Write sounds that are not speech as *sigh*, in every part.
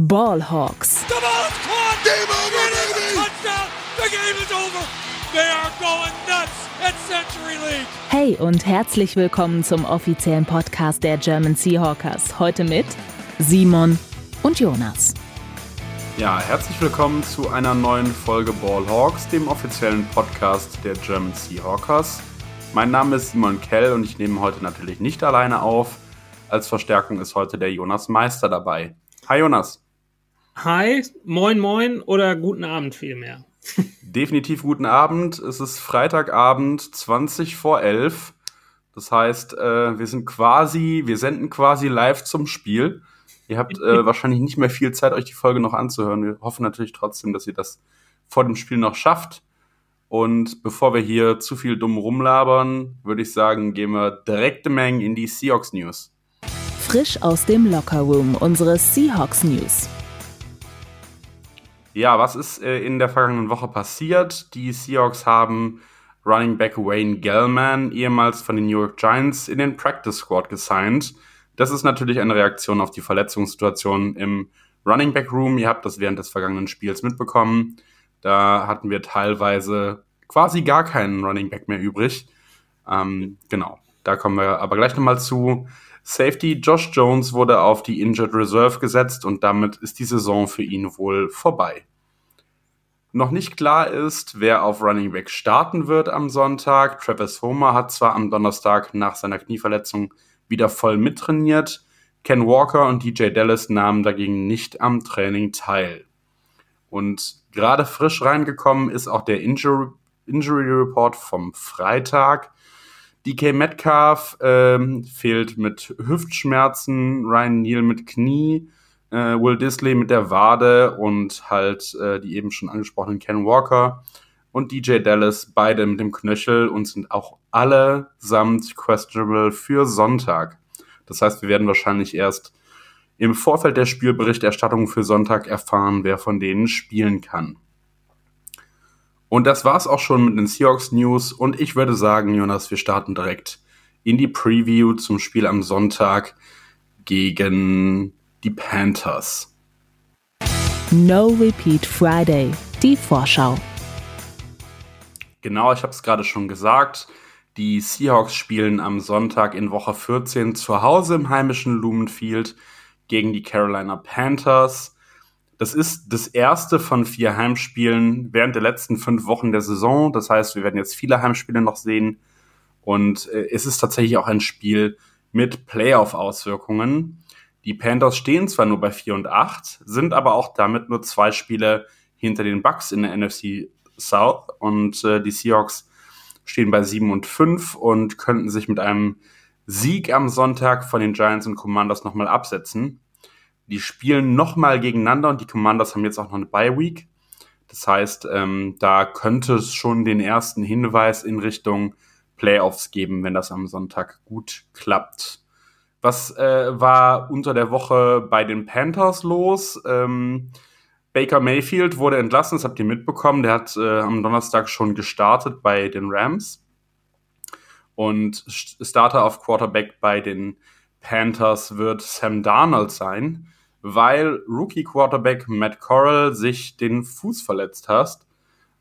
Ballhawks. The ball is caught. Game over, baby. Touchdown. The game is over. They are going nuts at Century League. Hey und herzlich willkommen zum offiziellen Podcast der German Seahawkers. Heute mit Simon und Jonas. Ja, herzlich willkommen zu einer neuen Folge Ballhawks, dem offiziellen Podcast der German Seahawkers. Mein Name ist Simon Kell und ich nehme heute natürlich nicht alleine auf. Als Verstärkung ist heute der Jonas Meister dabei. Hi Jonas. Hi, moin moin oder guten Abend vielmehr. Definitiv guten Abend. Es ist Freitagabend, 20 vor 11. Das heißt, äh, wir sind quasi, wir senden quasi live zum Spiel. Ihr habt äh, *laughs* wahrscheinlich nicht mehr viel Zeit, euch die Folge noch anzuhören. Wir hoffen natürlich trotzdem, dass ihr das vor dem Spiel noch schafft. Und bevor wir hier zu viel dumm rumlabern, würde ich sagen, gehen wir direkt Menge in die Seahawks News. Frisch aus dem Lockerroom unsere Seahawks News. Ja, was ist äh, in der vergangenen Woche passiert? Die Seahawks haben Running Back Wayne Gellman, ehemals von den New York Giants, in den Practice Squad gesigned. Das ist natürlich eine Reaktion auf die Verletzungssituation im Running Back Room. Ihr habt das während des vergangenen Spiels mitbekommen. Da hatten wir teilweise quasi gar keinen Running Back mehr übrig. Ähm, genau, da kommen wir aber gleich nochmal zu. Safety Josh Jones wurde auf die Injured Reserve gesetzt und damit ist die Saison für ihn wohl vorbei. Noch nicht klar ist, wer auf Running Back starten wird am Sonntag. Travis Homer hat zwar am Donnerstag nach seiner Knieverletzung wieder voll mittrainiert. Ken Walker und DJ Dallas nahmen dagegen nicht am Training teil. Und gerade frisch reingekommen ist auch der Injury, Injury Report vom Freitag. DK Metcalf ähm, fehlt mit Hüftschmerzen, Ryan Neal mit Knie, äh, Will Disley mit der Wade und halt äh, die eben schon angesprochenen Ken Walker und DJ Dallas beide mit dem Knöchel und sind auch allesamt questionable für Sonntag. Das heißt, wir werden wahrscheinlich erst im Vorfeld der Spielberichterstattung für Sonntag erfahren, wer von denen spielen kann. Und das war's auch schon mit den Seahawks News. Und ich würde sagen, Jonas, wir starten direkt in die Preview zum Spiel am Sonntag gegen die Panthers. No Repeat Friday, die Vorschau. Genau, ich habe es gerade schon gesagt. Die Seahawks spielen am Sonntag in Woche 14 zu Hause im heimischen Lumenfield gegen die Carolina Panthers. Das ist das erste von vier Heimspielen während der letzten fünf Wochen der Saison. Das heißt, wir werden jetzt viele Heimspiele noch sehen. Und äh, es ist tatsächlich auch ein Spiel mit Playoff-Auswirkungen. Die Panthers stehen zwar nur bei 4 und 8, sind aber auch damit nur zwei Spiele hinter den Bucks in der NFC South. Und äh, die Seahawks stehen bei 7 und 5 und könnten sich mit einem Sieg am Sonntag von den Giants und Commanders nochmal absetzen. Die spielen nochmal gegeneinander und die Commanders haben jetzt auch noch eine Bye Week. Das heißt, ähm, da könnte es schon den ersten Hinweis in Richtung Playoffs geben, wenn das am Sonntag gut klappt. Was äh, war unter der Woche bei den Panthers los? Ähm, Baker Mayfield wurde entlassen, das habt ihr mitbekommen. Der hat äh, am Donnerstag schon gestartet bei den Rams. Und Starter auf Quarterback bei den Panthers wird Sam Darnold sein weil Rookie-Quarterback Matt Corral sich den Fuß verletzt hat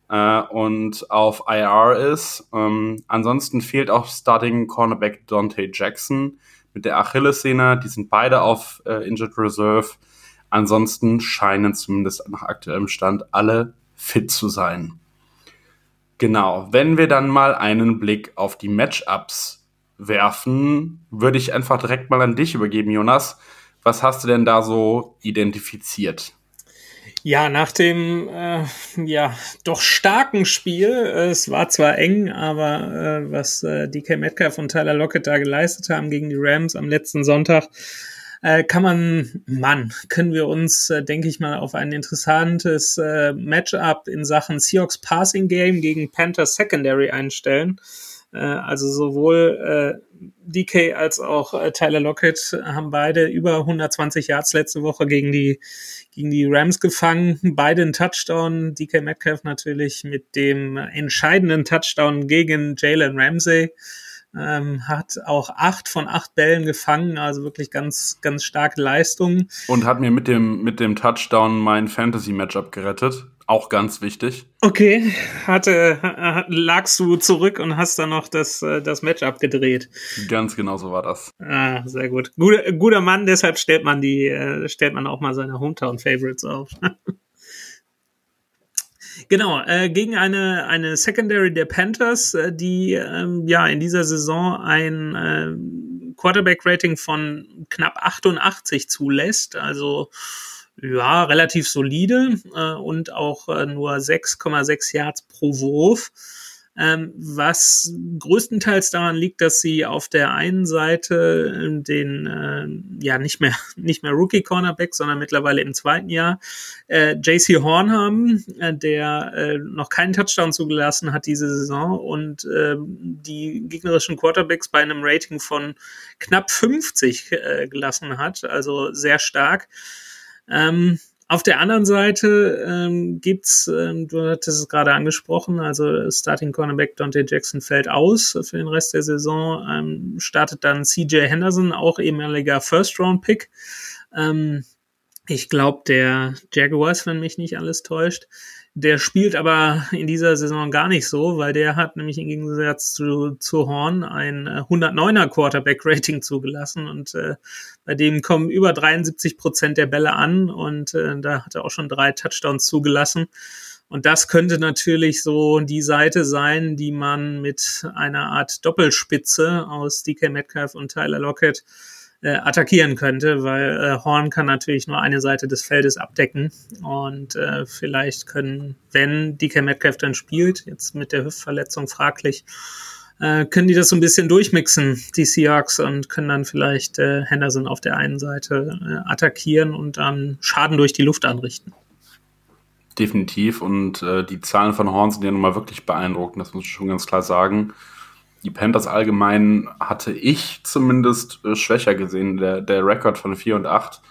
äh, und auf IR ist. Ähm, ansonsten fehlt auch Starting Cornerback Dante Jackson mit der Achillessehne. Die sind beide auf äh, Injured Reserve. Ansonsten scheinen zumindest nach aktuellem Stand alle fit zu sein. Genau, wenn wir dann mal einen Blick auf die Matchups werfen, würde ich einfach direkt mal an dich übergeben, Jonas. Was hast du denn da so identifiziert? Ja, nach dem äh, ja doch starken Spiel, äh, es war zwar eng, aber äh, was äh, DK Metcalf und Tyler Lockett da geleistet haben gegen die Rams am letzten Sonntag, äh, kann man, Mann, können wir uns, äh, denke ich mal, auf ein interessantes äh, Matchup in Sachen Seahawks Passing Game gegen Panthers Secondary einstellen. Äh, also sowohl äh, DK als auch äh, Tyler Lockett haben beide über 120 Yards letzte Woche gegen die, gegen die Rams gefangen. Beide einen Touchdown. DK Metcalf natürlich mit dem entscheidenden Touchdown gegen Jalen Ramsey. Ähm, hat auch acht von acht Bällen gefangen, also wirklich ganz, ganz starke Leistung. Und hat mir mit dem, mit dem Touchdown mein Fantasy-Matchup gerettet. Auch ganz wichtig. Okay, hatte, lagst du zurück und hast dann noch das, äh, das Matchup gedreht. Ganz genau so war das. Ah, sehr gut. Guter, guter Mann, deshalb stellt man die, äh, stellt man auch mal seine Hometown-Favorites auf. *laughs* Genau, äh, gegen eine, eine Secondary der Panthers, äh, die ähm, ja in dieser Saison ein äh, Quarterback-Rating von knapp 88 zulässt. Also ja, relativ solide äh, und auch äh, nur 6,6 Yards pro Wurf ähm, was größtenteils daran liegt, dass sie auf der einen Seite ähm, den äh, ja nicht mehr *laughs* nicht mehr Rookie Cornerback, sondern mittlerweile im zweiten Jahr äh, JC Horn haben, äh, der äh, noch keinen Touchdown zugelassen hat diese Saison und äh, die gegnerischen Quarterbacks bei einem Rating von knapp 50 äh, gelassen hat, also sehr stark. Ähm, auf der anderen Seite ähm, gibt's, ähm, du hattest es gerade angesprochen, also Starting Cornerback Dante Jackson fällt aus für den Rest der Saison, ähm, startet dann CJ Henderson, auch ehemaliger First-Round-Pick. Ähm, ich glaube, der Jaguars, wenn mich nicht alles täuscht. Der spielt aber in dieser Saison gar nicht so, weil der hat nämlich im Gegensatz zu, zu Horn ein 109er äh, Quarterback-Rating *laughs* zugelassen und äh, bei dem kommen über 73 Prozent der Bälle an und äh, da hat er auch schon drei Touchdowns zugelassen. Und das könnte natürlich so die Seite sein, die man mit einer Art Doppelspitze aus DK Metcalf und Tyler Lockett äh, attackieren könnte, weil äh, Horn kann natürlich nur eine Seite des Feldes abdecken und äh, vielleicht können, wenn DK Metcalf dann spielt, jetzt mit der Hüftverletzung fraglich, äh, können die das so ein bisschen durchmixen, die Seahawks, und können dann vielleicht äh, Henderson auf der einen Seite äh, attackieren und dann Schaden durch die Luft anrichten. Definitiv und äh, die Zahlen von Horn sind ja nun mal wirklich beeindruckend, das muss ich schon ganz klar sagen die Panthers allgemein hatte ich zumindest äh, schwächer gesehen. Der, der Rekord von 4 und 8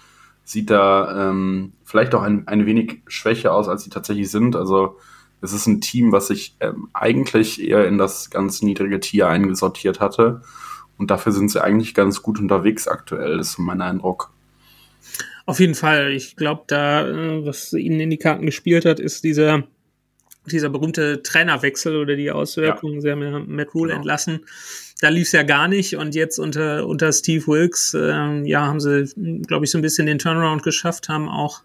sieht da ähm, vielleicht auch ein, ein wenig schwächer aus, als sie tatsächlich sind. Also es ist ein Team, was sich ähm, eigentlich eher in das ganz niedrige Tier eingesortiert hatte. Und dafür sind sie eigentlich ganz gut unterwegs aktuell, ist mein Eindruck. Auf jeden Fall. Ich glaube, da, äh, was ihnen in die Karten gespielt hat, ist dieser dieser berühmte Trainerwechsel oder die Auswirkungen, ja. sie haben ja Matt Rule genau. entlassen. Da lief es ja gar nicht und jetzt unter, unter Steve Wilkes, äh, ja, haben sie, glaube ich, so ein bisschen den Turnaround geschafft, haben auch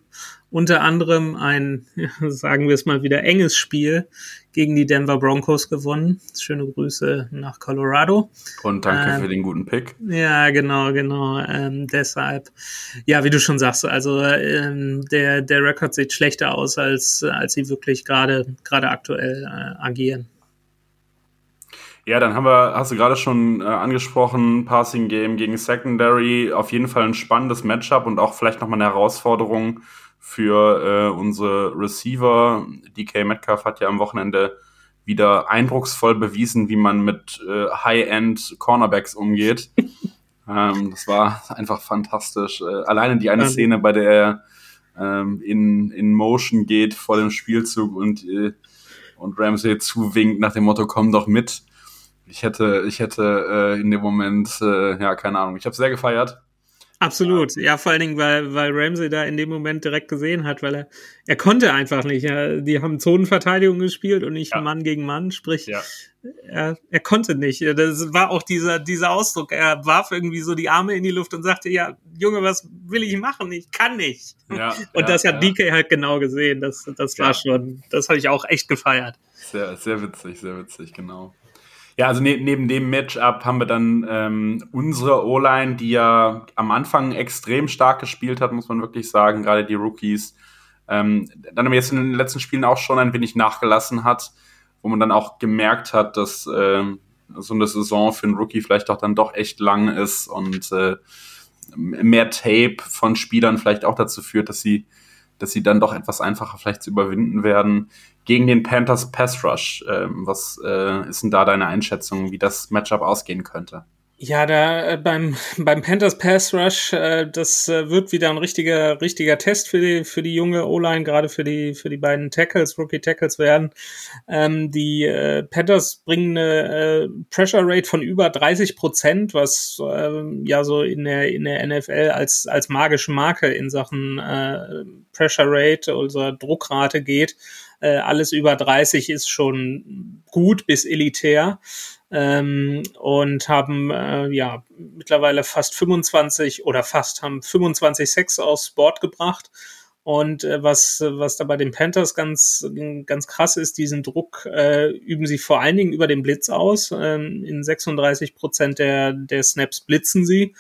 unter anderem ein, *laughs* sagen wir es mal wieder, enges Spiel gegen die Denver Broncos gewonnen. Schöne Grüße nach Colorado. Und danke ähm, für den guten Pick. Ja, genau, genau. Ähm, deshalb, ja, wie du schon sagst, also ähm, der, der Rekord sieht schlechter aus, als, als sie wirklich gerade gerade aktuell äh, agieren. Ja, dann haben wir, hast du gerade schon äh, angesprochen, Passing Game gegen Secondary, auf jeden Fall ein spannendes Matchup und auch vielleicht nochmal eine Herausforderung für äh, unsere Receiver. DK Metcalf hat ja am Wochenende wieder eindrucksvoll bewiesen, wie man mit äh, High-End Cornerbacks umgeht. *laughs* ähm, das war einfach fantastisch. Äh, alleine die eine Szene, bei der er ähm, in, in Motion geht vor dem Spielzug und, äh, und Ramsey zuwinkt nach dem Motto, komm doch mit. Ich hätte, ich hätte äh, in dem Moment, äh, ja, keine Ahnung, ich habe sehr gefeiert. Absolut, ja, vor allen Dingen, weil, weil Ramsey da in dem Moment direkt gesehen hat, weil er, er konnte einfach nicht. Ja, die haben Zonenverteidigung gespielt und nicht ja. Mann gegen Mann, sprich, ja. er, er konnte nicht. Das war auch dieser, dieser Ausdruck. Er warf irgendwie so die Arme in die Luft und sagte, ja, Junge, was will ich machen? Ich kann nicht. Ja, *laughs* und das hat DK halt genau gesehen. Das, das war schon, das habe ich auch echt gefeiert. Sehr, sehr witzig, sehr witzig, genau. Ja, also ne neben dem Matchup haben wir dann ähm, unsere O-Line, die ja am Anfang extrem stark gespielt hat, muss man wirklich sagen, gerade die Rookies. Ähm, dann aber jetzt in den letzten Spielen auch schon ein wenig nachgelassen hat, wo man dann auch gemerkt hat, dass äh, so eine Saison für einen Rookie vielleicht auch dann doch echt lang ist und äh, mehr Tape von Spielern vielleicht auch dazu führt, dass sie, dass sie dann doch etwas einfacher vielleicht zu überwinden werden gegen den Panthers Pass Rush. Ähm, was äh, ist denn da deine Einschätzung, wie das Matchup ausgehen könnte? Ja, da äh, beim, beim Panthers Pass Rush, äh, das äh, wird wieder ein richtiger, richtiger Test für die, für die junge O-Line, gerade für die, für die beiden Tackles, Rookie Tackles werden. Ähm, die äh, Panthers bringen eine äh, Pressure Rate von über 30 Prozent, was äh, ja so in der, in der NFL als, als magische Marke in Sachen äh, Pressure Rate, also Druckrate geht. Äh, alles über 30 ist schon gut bis elitär ähm, und haben äh, ja mittlerweile fast 25 oder fast haben 25 Sex aufs Board gebracht. Und äh, was, was da bei den Panthers ganz, ganz krass ist, diesen Druck äh, üben sie vor allen Dingen über den Blitz aus. Ähm, in 36 Prozent der, der Snaps blitzen sie.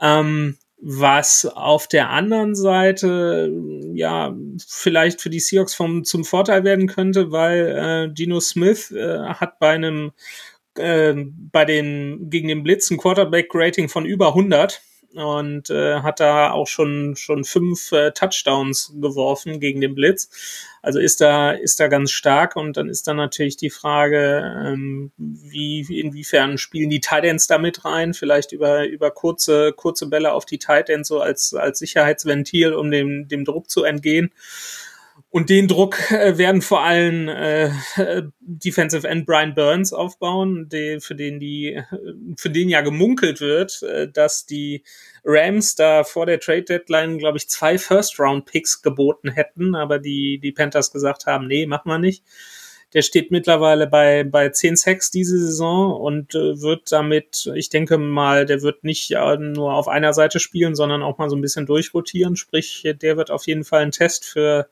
Ähm, was auf der anderen Seite ja vielleicht für die Seahawks vom, zum Vorteil werden könnte, weil äh, Gino Smith äh, hat bei einem äh, bei den gegen den Blitz ein Quarterback-Rating von über 100 und äh, hat da auch schon schon fünf äh, Touchdowns geworfen gegen den Blitz. Also ist da ist da ganz stark und dann ist da natürlich die Frage, ähm, wie inwiefern spielen die Titans damit rein? Vielleicht über über kurze kurze Bälle auf die Titans so als als Sicherheitsventil, um dem dem Druck zu entgehen. Und den Druck äh, werden vor allem äh, Defensive End Brian Burns aufbauen, die, für den die, für den ja gemunkelt wird, äh, dass die Rams da vor der Trade Deadline, glaube ich, zwei First Round Picks geboten hätten, aber die, die Panthers gesagt haben, nee, machen wir nicht. Der steht mittlerweile bei, bei 10 Sacks diese Saison und äh, wird damit, ich denke mal, der wird nicht äh, nur auf einer Seite spielen, sondern auch mal so ein bisschen durchrotieren. Sprich, der wird auf jeden Fall ein Test für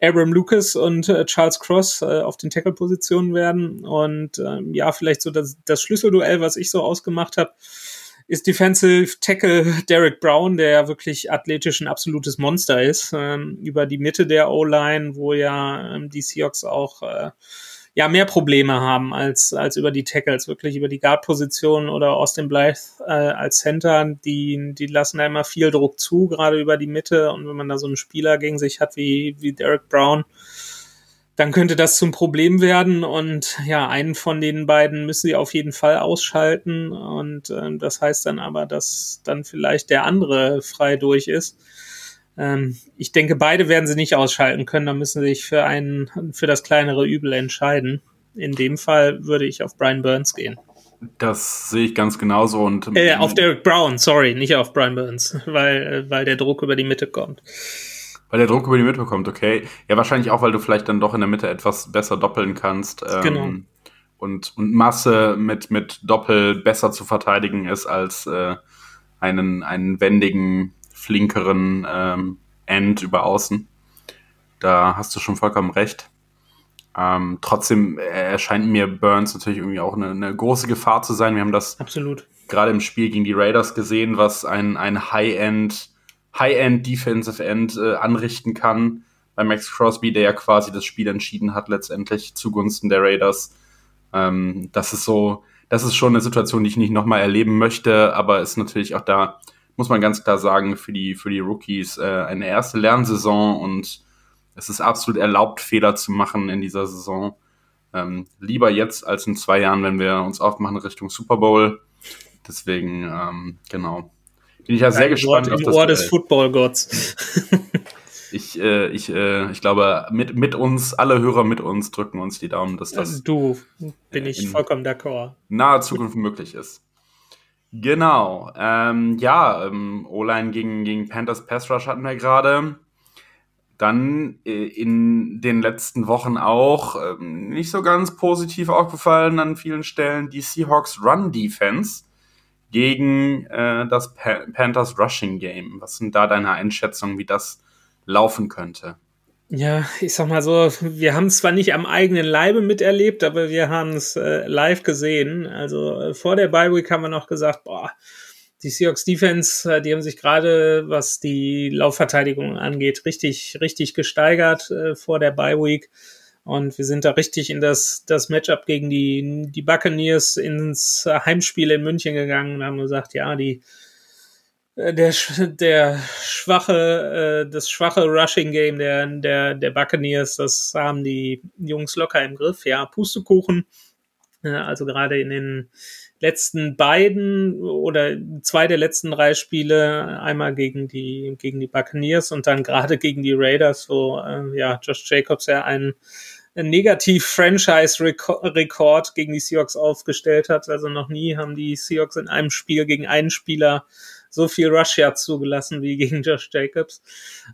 Abram Lucas und äh, Charles Cross äh, auf den Tackle-Positionen werden. Und ähm, ja, vielleicht so das, das Schlüsselduell, was ich so ausgemacht habe, ist Defensive Tackle Derek Brown, der ja wirklich athletisch ein absolutes Monster ist, ähm, über die Mitte der O-Line, wo ja ähm, die Seahawks auch äh, ja mehr Probleme haben als als über die Tackles, wirklich über die Guard-Position oder Austin Blythe äh, als Center, die die lassen da immer viel Druck zu, gerade über die Mitte. Und wenn man da so einen Spieler gegen sich hat wie wie Derek Brown, dann könnte das zum Problem werden. Und ja, einen von den beiden müssen sie auf jeden Fall ausschalten. Und äh, das heißt dann aber, dass dann vielleicht der andere frei durch ist. Ähm, ich denke, beide werden sie nicht ausschalten können. Da müssen sie sich für einen, für das kleinere Übel entscheiden. In dem Fall würde ich auf Brian Burns gehen. Das sehe ich ganz genauso und äh, auf Derek Brown, sorry, nicht auf Brian Burns, weil weil der Druck über die Mitte kommt. Weil der Druck über die Mitte kommt, okay. Ja, wahrscheinlich auch, weil du vielleicht dann doch in der Mitte etwas besser doppeln kannst. Ähm, genau. Und, und Masse mit, mit Doppel besser zu verteidigen ist als äh, einen, einen wendigen flinkeren ähm, End über außen. Da hast du schon vollkommen recht. Ähm, trotzdem erscheint mir Burns natürlich irgendwie auch eine, eine, große Gefahr zu sein. Wir haben das Absolut. gerade im Spiel gegen die Raiders gesehen, was ein, ein High-End, High-End Defensive End äh, anrichten kann bei Max Crosby, der ja quasi das Spiel entschieden hat, letztendlich zugunsten der Raiders. Ähm, das ist so, das ist schon eine Situation, die ich nicht nochmal erleben möchte, aber ist natürlich auch da muss man ganz klar sagen, für die, für die Rookies äh, eine erste Lernsaison und es ist absolut erlaubt, Fehler zu machen in dieser Saison. Ähm, lieber jetzt als in zwei Jahren, wenn wir uns aufmachen Richtung Super Bowl. Deswegen, ähm, genau. Bin ich ja sehr gespannt Wort auf das Ohr des Football-Gotts. *laughs* ich, äh, ich, äh, ich glaube, mit, mit uns, alle Hörer mit uns drücken uns die Daumen, dass das. Du, bin ich vollkommen d'accord. Nahe Zukunft möglich ist. Genau. Ähm, ja, ähm, O-Line gegen, gegen Panthers Pass Rush hatten wir gerade. Dann äh, in den letzten Wochen auch ähm, nicht so ganz positiv aufgefallen an vielen Stellen die Seahawks Run Defense gegen äh, das pa Panthers Rushing Game. Was sind da deine Einschätzungen, wie das laufen könnte? Ja, ich sag mal so, wir haben es zwar nicht am eigenen Leibe miterlebt, aber wir haben es äh, live gesehen. Also äh, vor der Bye Week haben wir noch gesagt, boah, die Seahawks Defense, äh, die haben sich gerade, was die Laufverteidigung angeht, richtig, richtig gesteigert äh, vor der Bye Week. Und wir sind da richtig in das, das Matchup gegen die, die Buccaneers ins Heimspiel in München gegangen und haben gesagt, ja, die, der, der schwache, äh, das schwache Rushing Game der, der, der Buccaneers, das haben die Jungs locker im Griff. Ja, Pustekuchen. Äh, also gerade in den, letzten beiden oder zwei der letzten drei Spiele, einmal gegen die, gegen die Buccaneers und dann gerade gegen die Raiders, wo äh, ja Josh Jacobs ja einen, einen Negativ-Franchise-Rekord gegen die Seahawks aufgestellt hat. Also noch nie haben die Seahawks in einem Spiel gegen einen Spieler so viel Rush Yards zugelassen wie gegen Josh Jacobs.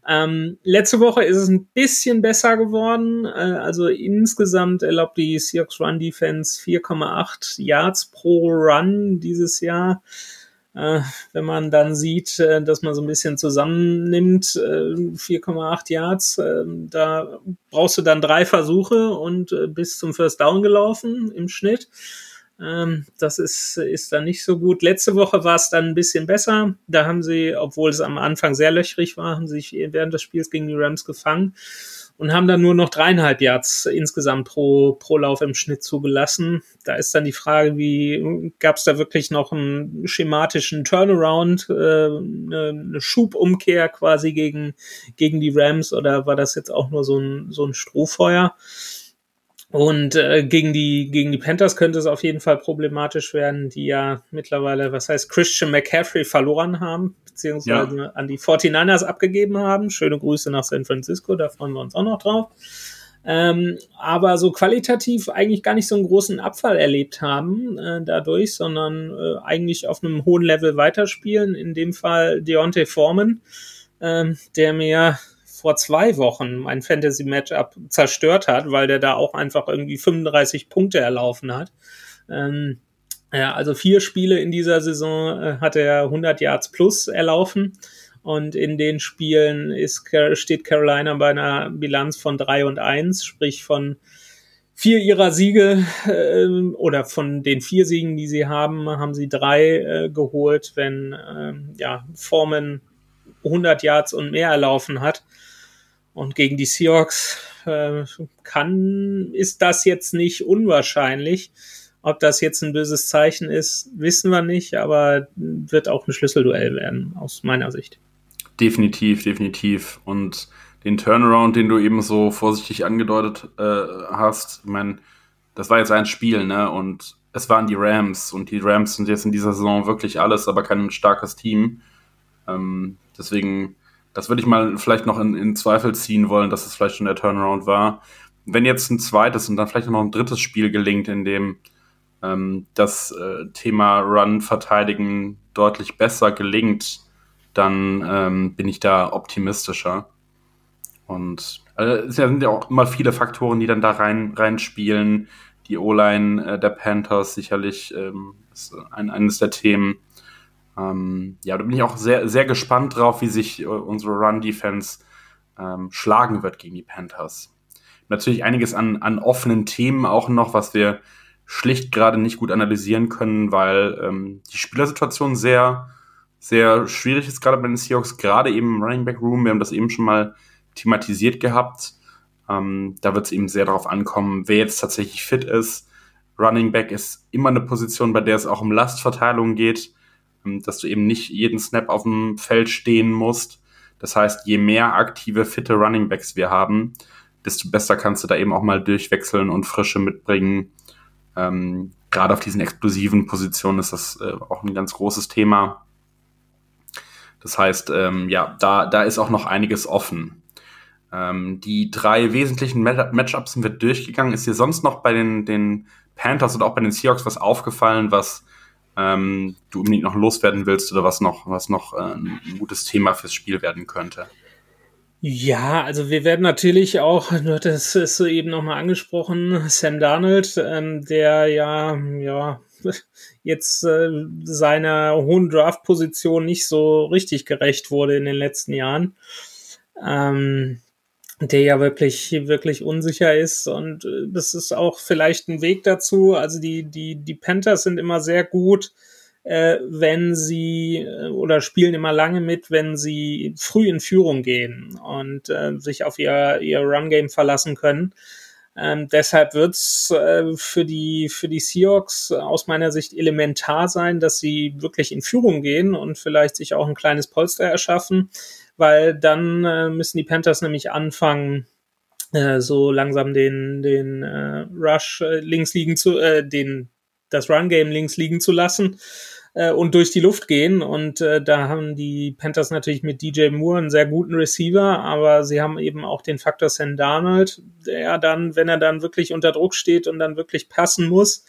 Ähm, letzte Woche ist es ein bisschen besser geworden. Äh, also insgesamt erlaubt die Seahawks Run Defense 4,8 Yards pro Run dieses Jahr. Äh, wenn man dann sieht, äh, dass man so ein bisschen zusammennimmt, 4,8 äh, Yards, äh, da brauchst du dann drei Versuche und äh, bis zum First Down gelaufen im Schnitt. Ähm, das ist, ist dann nicht so gut. Letzte Woche war es dann ein bisschen besser. Da haben sie, obwohl es am Anfang sehr löchrig war, haben sich während des Spiels gegen die Rams gefangen und haben dann nur noch dreieinhalb Yards insgesamt pro, pro Lauf im Schnitt zugelassen. Da ist dann die Frage, wie gab es da wirklich noch einen schematischen Turnaround, äh, eine, Schubumkehr quasi gegen, gegen die Rams oder war das jetzt auch nur so ein, so ein Strohfeuer? Und äh, gegen die gegen die Panthers könnte es auf jeden Fall problematisch werden, die ja mittlerweile, was heißt Christian McCaffrey verloren haben, beziehungsweise ja. an die 49ers abgegeben haben. Schöne Grüße nach San Francisco, da freuen wir uns auch noch drauf. Ähm, aber so qualitativ eigentlich gar nicht so einen großen Abfall erlebt haben äh, dadurch, sondern äh, eigentlich auf einem hohen Level weiterspielen. In dem Fall Deontay Foreman, äh, der mir vor zwei Wochen mein Fantasy-Matchup zerstört hat, weil der da auch einfach irgendwie 35 Punkte erlaufen hat. Ähm, ja, also vier Spiele in dieser Saison äh, hat er 100 Yards plus erlaufen. Und in den Spielen ist, steht Carolina bei einer Bilanz von drei und eins, sprich von vier ihrer Siege äh, oder von den vier Siegen, die sie haben, haben sie drei äh, geholt, wenn äh, ja, Foreman 100 Yards und mehr erlaufen hat. Und gegen die Seahawks äh, kann, ist das jetzt nicht unwahrscheinlich. Ob das jetzt ein böses Zeichen ist, wissen wir nicht, aber wird auch ein Schlüsselduell werden, aus meiner Sicht. Definitiv, definitiv. Und den Turnaround, den du eben so vorsichtig angedeutet äh, hast, ich meine, das war jetzt ein Spiel, ne? Und es waren die Rams und die Rams sind jetzt in dieser Saison wirklich alles, aber kein starkes Team. Ähm, deswegen das würde ich mal vielleicht noch in, in Zweifel ziehen wollen, dass es vielleicht schon der Turnaround war. Wenn jetzt ein zweites und dann vielleicht noch ein drittes Spiel gelingt, in dem ähm, das äh, Thema Run verteidigen deutlich besser gelingt, dann ähm, bin ich da optimistischer. Und äh, es sind ja auch immer viele Faktoren, die dann da rein reinspielen. Die O-Line äh, der Panthers sicherlich ähm, ist ein, eines der Themen. Ähm, ja, da bin ich auch sehr, sehr gespannt drauf, wie sich äh, unsere Run-Defense ähm, schlagen wird gegen die Panthers. Natürlich einiges an, an offenen Themen auch noch, was wir schlicht gerade nicht gut analysieren können, weil ähm, die Spielersituation sehr, sehr schwierig ist, gerade bei den Seahawks, gerade eben im Running Back Room. Wir haben das eben schon mal thematisiert gehabt. Ähm, da wird es eben sehr darauf ankommen, wer jetzt tatsächlich fit ist. Running Back ist immer eine Position, bei der es auch um Lastverteilung geht. Ähm, dass du eben nicht jeden Snap auf dem Feld stehen musst. Das heißt, je mehr aktive, fitte Running Backs wir haben, desto besser kannst du da eben auch mal durchwechseln und Frische mitbringen. Ähm, Gerade auf diesen explosiven Positionen ist das äh, auch ein ganz großes Thema. Das heißt, ähm, ja, da, da ist auch noch einiges offen. Ähm, die drei wesentlichen Matchups sind wir durchgegangen. Ist dir sonst noch bei den, den Panthers oder auch bei den Seahawks was aufgefallen, was ähm, du unbedingt noch loswerden willst oder was noch, was noch äh, ein gutes Thema fürs Spiel werden könnte. Ja, also wir werden natürlich auch, das ist so eben nochmal angesprochen, Sam Darnold, ähm, der ja, ja, jetzt äh, seiner hohen Draft-Position nicht so richtig gerecht wurde in den letzten Jahren. Ähm, der ja wirklich, wirklich unsicher ist. Und äh, das ist auch vielleicht ein Weg dazu. Also die, die, die Panthers sind immer sehr gut, äh, wenn sie äh, oder spielen immer lange mit, wenn sie früh in Führung gehen und äh, sich auf ihr, ihr Run-Game verlassen können. Ähm, deshalb wird's äh, für die für die Seahawks aus meiner Sicht elementar sein, dass sie wirklich in Führung gehen und vielleicht sich auch ein kleines Polster erschaffen weil dann äh, müssen die Panthers nämlich anfangen, äh, so langsam den, den äh, Rush äh, links liegen zu, äh, den das Run-Game links liegen zu lassen äh, und durch die Luft gehen. Und äh, da haben die Panthers natürlich mit DJ Moore einen sehr guten Receiver, aber sie haben eben auch den Faktor Sam Darnold, der dann, wenn er dann wirklich unter Druck steht und dann wirklich passen muss,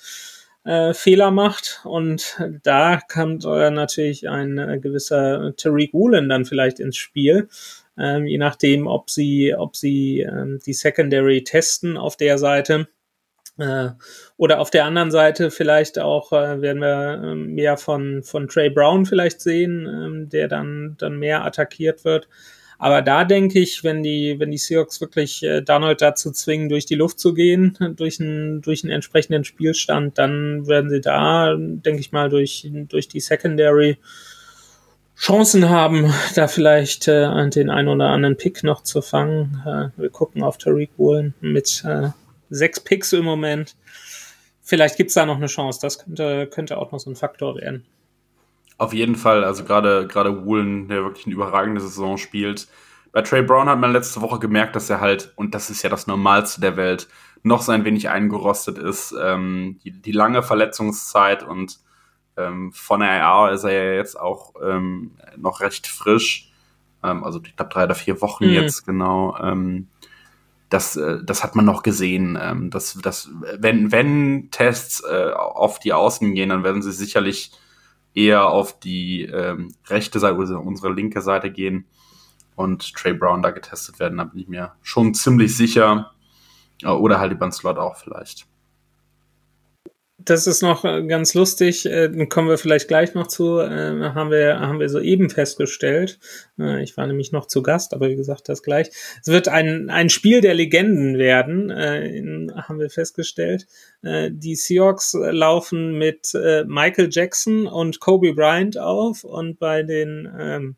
äh, Fehler macht. Und da kommt äh, natürlich ein äh, gewisser Tariq Woolen dann vielleicht ins Spiel. Ähm, je nachdem, ob sie, ob sie ähm, die Secondary testen auf der Seite äh, oder auf der anderen Seite vielleicht auch äh, werden wir äh, mehr von, von Trey Brown vielleicht sehen, ähm, der dann, dann mehr attackiert wird. Aber da denke ich, wenn die, wenn die Seahawks wirklich äh, Donald dazu zwingen, durch die Luft zu gehen, *laughs* durch einen, durch einen entsprechenden Spielstand, dann werden sie da, denke ich mal, durch, durch die Secondary Chancen haben, da vielleicht äh, den einen oder anderen Pick noch zu fangen. Äh, wir gucken auf Tariq Woolen mit äh, sechs Picks im Moment. Vielleicht gibt es da noch eine Chance. Das könnte, könnte auch noch so ein Faktor werden. Auf jeden Fall. Also gerade gerade Woolen, der wirklich eine überragende Saison spielt. Bei Trey Brown hat man letzte Woche gemerkt, dass er halt, und das ist ja das Normalste der Welt, noch so ein wenig eingerostet ist. Ähm, die, die lange Verletzungszeit und ähm, von der RA ist er ja jetzt auch ähm, noch recht frisch. Ähm, also ich glaube drei oder vier Wochen mhm. jetzt genau. Ähm, das, äh, das hat man noch gesehen. Ähm, dass, dass, wenn, wenn Tests äh, auf die Außen gehen, dann werden sie sicherlich eher auf die ähm, rechte Seite, oder unsere linke Seite gehen und Trey Brown da getestet werden. Da bin ich mir schon ziemlich sicher. Oder halt über den Slot auch vielleicht das ist noch äh, ganz lustig, äh, kommen wir vielleicht gleich noch zu, äh, haben wir, haben wir soeben festgestellt. Äh, ich war nämlich noch zu Gast, aber wie gesagt, das gleich. Es wird ein, ein Spiel der Legenden werden, äh, in, haben wir festgestellt. Äh, die Seahawks laufen mit äh, Michael Jackson und Kobe Bryant auf und bei den ähm,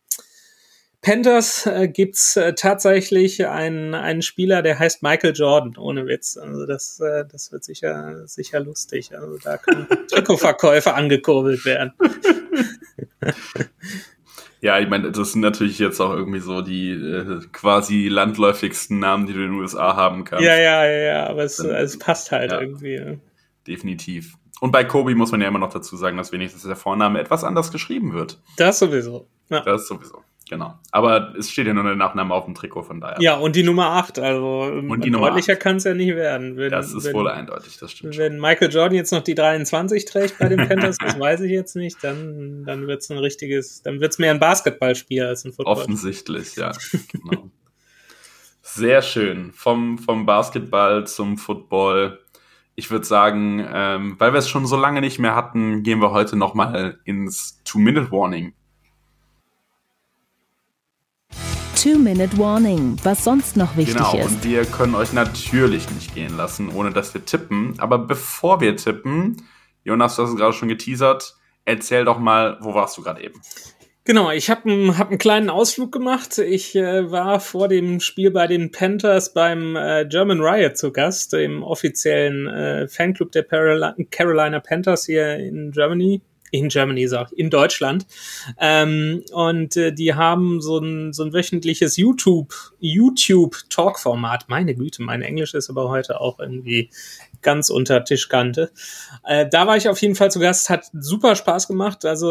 Panthers äh, gibt's äh, tatsächlich einen, einen Spieler, der heißt Michael Jordan, ohne Witz. Also das, äh, das wird sicher, sicher lustig. Also da können *laughs* Trikotverkäufe angekurbelt werden. *laughs* Ja, ich meine, das sind natürlich jetzt auch irgendwie so die äh, quasi landläufigsten Namen, die du in den USA haben kannst. Ja, ja, ja, ja aber es, es passt halt ja, irgendwie. Ja. Definitiv. Und bei Kobe muss man ja immer noch dazu sagen, dass wenigstens der Vorname etwas anders geschrieben wird. Das sowieso. Ja. Das sowieso. Genau. Aber es steht ja nur der Nachname auf dem Trikot, von daher. Ja, und die Nummer 8, also und die deutlicher kann es ja nicht werden. Wenn, das ist wenn, wohl eindeutig, das stimmt. Wenn schon. Michael Jordan jetzt noch die 23 trägt bei den Panthers, das weiß ich jetzt nicht, dann, dann wird es ein richtiges, dann wird es mehr ein Basketballspiel als ein Football. Offensichtlich, ja. genau. Sehr schön. Vom, vom Basketball zum Football. Ich würde sagen, ähm, weil wir es schon so lange nicht mehr hatten, gehen wir heute nochmal ins Two-Minute-Warning. Two-Minute-Warning, was sonst noch wichtig genau, ist. Genau, und wir können euch natürlich nicht gehen lassen, ohne dass wir tippen. Aber bevor wir tippen, Jonas, du hast es gerade schon geteasert, erzähl doch mal, wo warst du gerade eben? Genau, ich habe einen hab einen kleinen Ausflug gemacht. Ich äh, war vor dem Spiel bei den Panthers beim äh, German Riot zu Gast, im offiziellen äh, Fanclub der Carolina Panthers hier in Germany in Germany, sag in Deutschland. Ähm, und äh, die haben so ein, so ein wöchentliches YouTube, YouTube-Talk-Format. Meine Güte, mein Englisch ist aber heute auch irgendwie ganz unter Tischkante. Äh, da war ich auf jeden Fall zu Gast, hat super Spaß gemacht. Also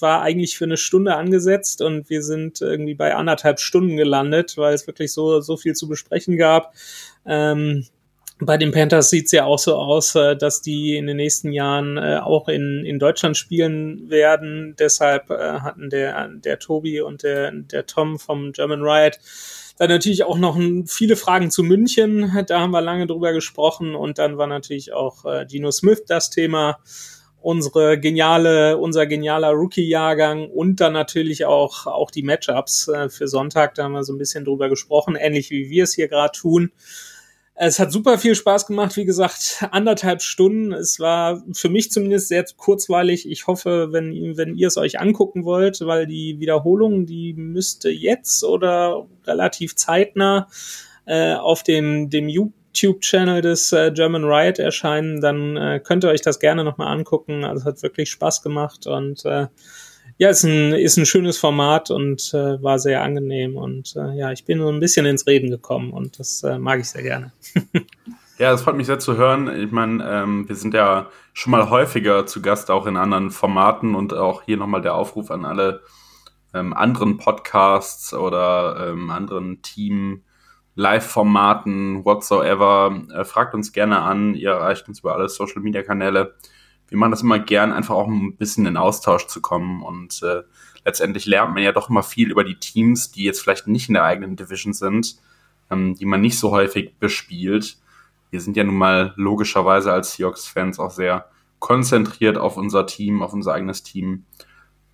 war eigentlich für eine Stunde angesetzt und wir sind irgendwie bei anderthalb Stunden gelandet, weil es wirklich so, so viel zu besprechen gab. Ähm, bei den Panthers sieht es ja auch so aus, äh, dass die in den nächsten Jahren äh, auch in, in Deutschland spielen werden. Deshalb äh, hatten der, der Tobi und der, der Tom vom German Riot dann natürlich auch noch viele Fragen zu München. Da haben wir lange drüber gesprochen. Und dann war natürlich auch Gino Smith das Thema. Unsere geniale, unser genialer Rookie-Jahrgang und dann natürlich auch, auch die Matchups für Sonntag. Da haben wir so ein bisschen drüber gesprochen, ähnlich wie wir es hier gerade tun. Es hat super viel Spaß gemacht, wie gesagt, anderthalb Stunden. Es war für mich zumindest sehr kurzweilig. Ich hoffe, wenn, wenn ihr es euch angucken wollt, weil die Wiederholung, die müsste jetzt oder relativ zeitnah äh, auf dem, dem YouTube-Channel des äh, German Riot erscheinen, dann äh, könnt ihr euch das gerne nochmal angucken. Also es hat wirklich Spaß gemacht und äh, ja, ist ein, ist ein schönes Format und äh, war sehr angenehm. Und äh, ja, ich bin so ein bisschen ins Reden gekommen und das äh, mag ich sehr gerne. *laughs* Ja, es freut mich sehr zu hören. Ich meine, ähm, wir sind ja schon mal häufiger zu Gast, auch in anderen Formaten und auch hier nochmal der Aufruf an alle ähm, anderen Podcasts oder ähm, anderen Team Live-Formaten, whatsoever. Äh, fragt uns gerne an. Ihr erreicht uns über alle Social-Media-Kanäle. Wir machen das immer gern, einfach auch ein bisschen in Austausch zu kommen und äh, letztendlich lernt man ja doch immer viel über die Teams, die jetzt vielleicht nicht in der eigenen Division sind, ähm, die man nicht so häufig bespielt wir sind ja nun mal logischerweise als Seahawks-Fans auch sehr konzentriert auf unser Team, auf unser eigenes Team.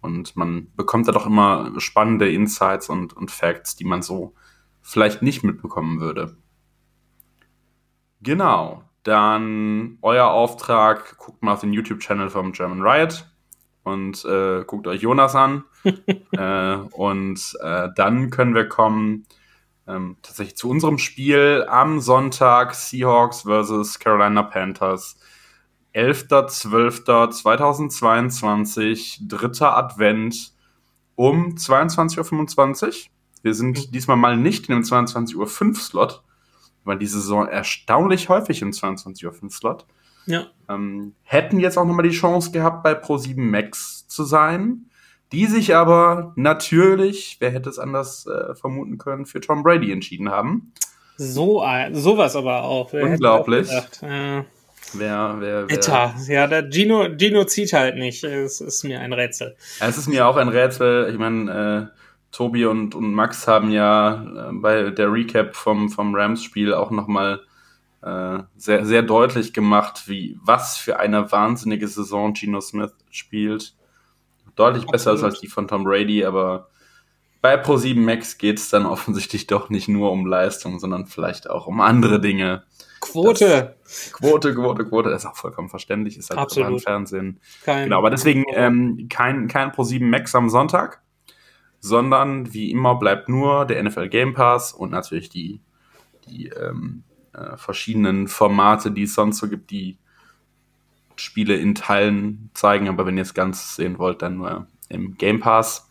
Und man bekommt da doch immer spannende Insights und, und Facts, die man so vielleicht nicht mitbekommen würde. Genau, dann euer Auftrag, guckt mal auf den YouTube-Channel vom German Riot und äh, guckt euch Jonas an. *laughs* äh, und äh, dann können wir kommen ähm, tatsächlich zu unserem Spiel am Sonntag Seahawks versus Carolina Panthers. 11.12.2022, dritter Advent um 22.25 Uhr. Wir sind mhm. diesmal mal nicht in dem 22.05 Uhr Slot, weil die Saison erstaunlich häufig im 22.05 Uhr Slot. Ja. Ähm, hätten jetzt auch nochmal die Chance gehabt, bei Pro7 Max zu sein die sich aber natürlich, wer hätte es anders äh, vermuten können, für Tom Brady entschieden haben. So, sowas aber auch. Wer Unglaublich. Äh, wer, wer, wer. Ja, der Gino, Gino zieht halt nicht. Es ist mir ein Rätsel. Ja, es ist mir auch ein Rätsel. Ich meine, äh, Tobi und, und Max haben ja äh, bei der Recap vom, vom Rams-Spiel auch nochmal äh, sehr, sehr deutlich gemacht, wie was für eine wahnsinnige Saison Gino Smith spielt deutlich besser ist als die von Tom Brady, aber bei Pro7 Max geht es dann *laughs* offensichtlich doch nicht nur um Leistung, sondern vielleicht auch um andere Dinge. Quote. Das, Quote, Quote, Quote, das ist auch vollkommen verständlich, ist halt Absolut. Fernsehen. Kein genau, aber deswegen ähm, kein, kein Pro7 Max am Sonntag, sondern wie immer bleibt nur der NFL Game Pass und natürlich die, die ähm, äh, verschiedenen Formate, die es sonst so gibt, die Spiele in Teilen zeigen, aber wenn ihr es ganz sehen wollt, dann nur im Game Pass.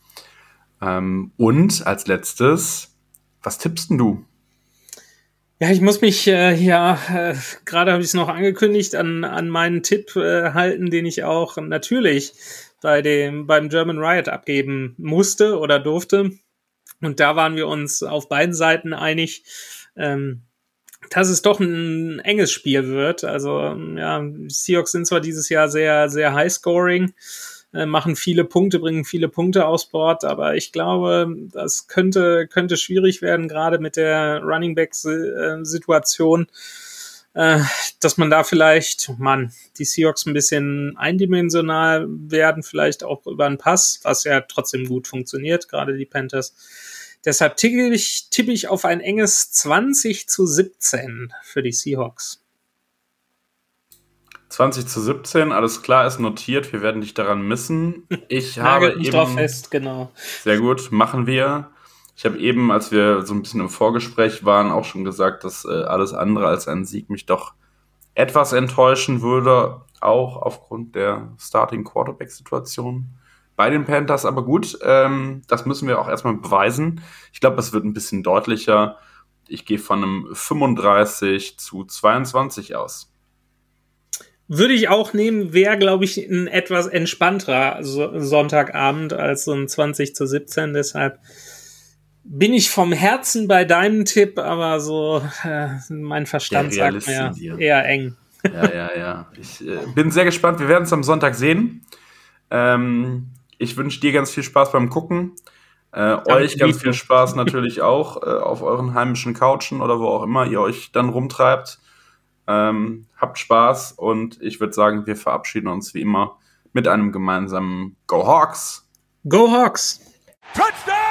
Ähm, und als letztes, was tippst denn du? Ja, ich muss mich äh, ja, äh, gerade habe ich es noch angekündigt, an, an meinen Tipp äh, halten, den ich auch natürlich bei dem, beim German Riot abgeben musste oder durfte. Und da waren wir uns auf beiden Seiten einig. Ähm, dass es doch ein enges Spiel wird. Also ja, Seahawks sind zwar dieses Jahr sehr, sehr high-scoring, äh, machen viele Punkte, bringen viele Punkte aufs Board, aber ich glaube, das könnte, könnte schwierig werden, gerade mit der Running Back-Situation, äh, dass man da vielleicht, man, die Seahawks ein bisschen eindimensional werden, vielleicht auch über einen Pass, was ja trotzdem gut funktioniert, gerade die Panthers Deshalb tippe ich, tippe ich auf ein enges 20 zu 17 für die Seahawks. 20 zu 17, alles klar, ist notiert. Wir werden dich daran missen. Ich *laughs* habe eben. drauf fest, genau. Sehr gut, machen wir. Ich habe eben, als wir so ein bisschen im Vorgespräch waren, auch schon gesagt, dass äh, alles andere als ein Sieg mich doch etwas enttäuschen würde, auch aufgrund der Starting Quarterback Situation bei den Panthers. Aber gut, ähm, das müssen wir auch erstmal beweisen. Ich glaube, es wird ein bisschen deutlicher. Ich gehe von einem 35 zu 22 aus. Würde ich auch nehmen, wäre, glaube ich, ein etwas entspannterer Sonntagabend als so ein 20 zu 17. Deshalb bin ich vom Herzen bei deinem Tipp, aber so äh, mein Verstand sagt mir eher eng. Ja, ja, ja. Ich äh, bin sehr gespannt. Wir werden es am Sonntag sehen. Ähm, ich wünsche dir ganz viel Spaß beim Gucken. Äh, euch ganz viel Spaß natürlich auch äh, auf euren heimischen Couchen oder wo auch immer ihr euch dann rumtreibt. Ähm, habt Spaß und ich würde sagen, wir verabschieden uns wie immer mit einem gemeinsamen Go Hawks. Go Hawks! Touchdown!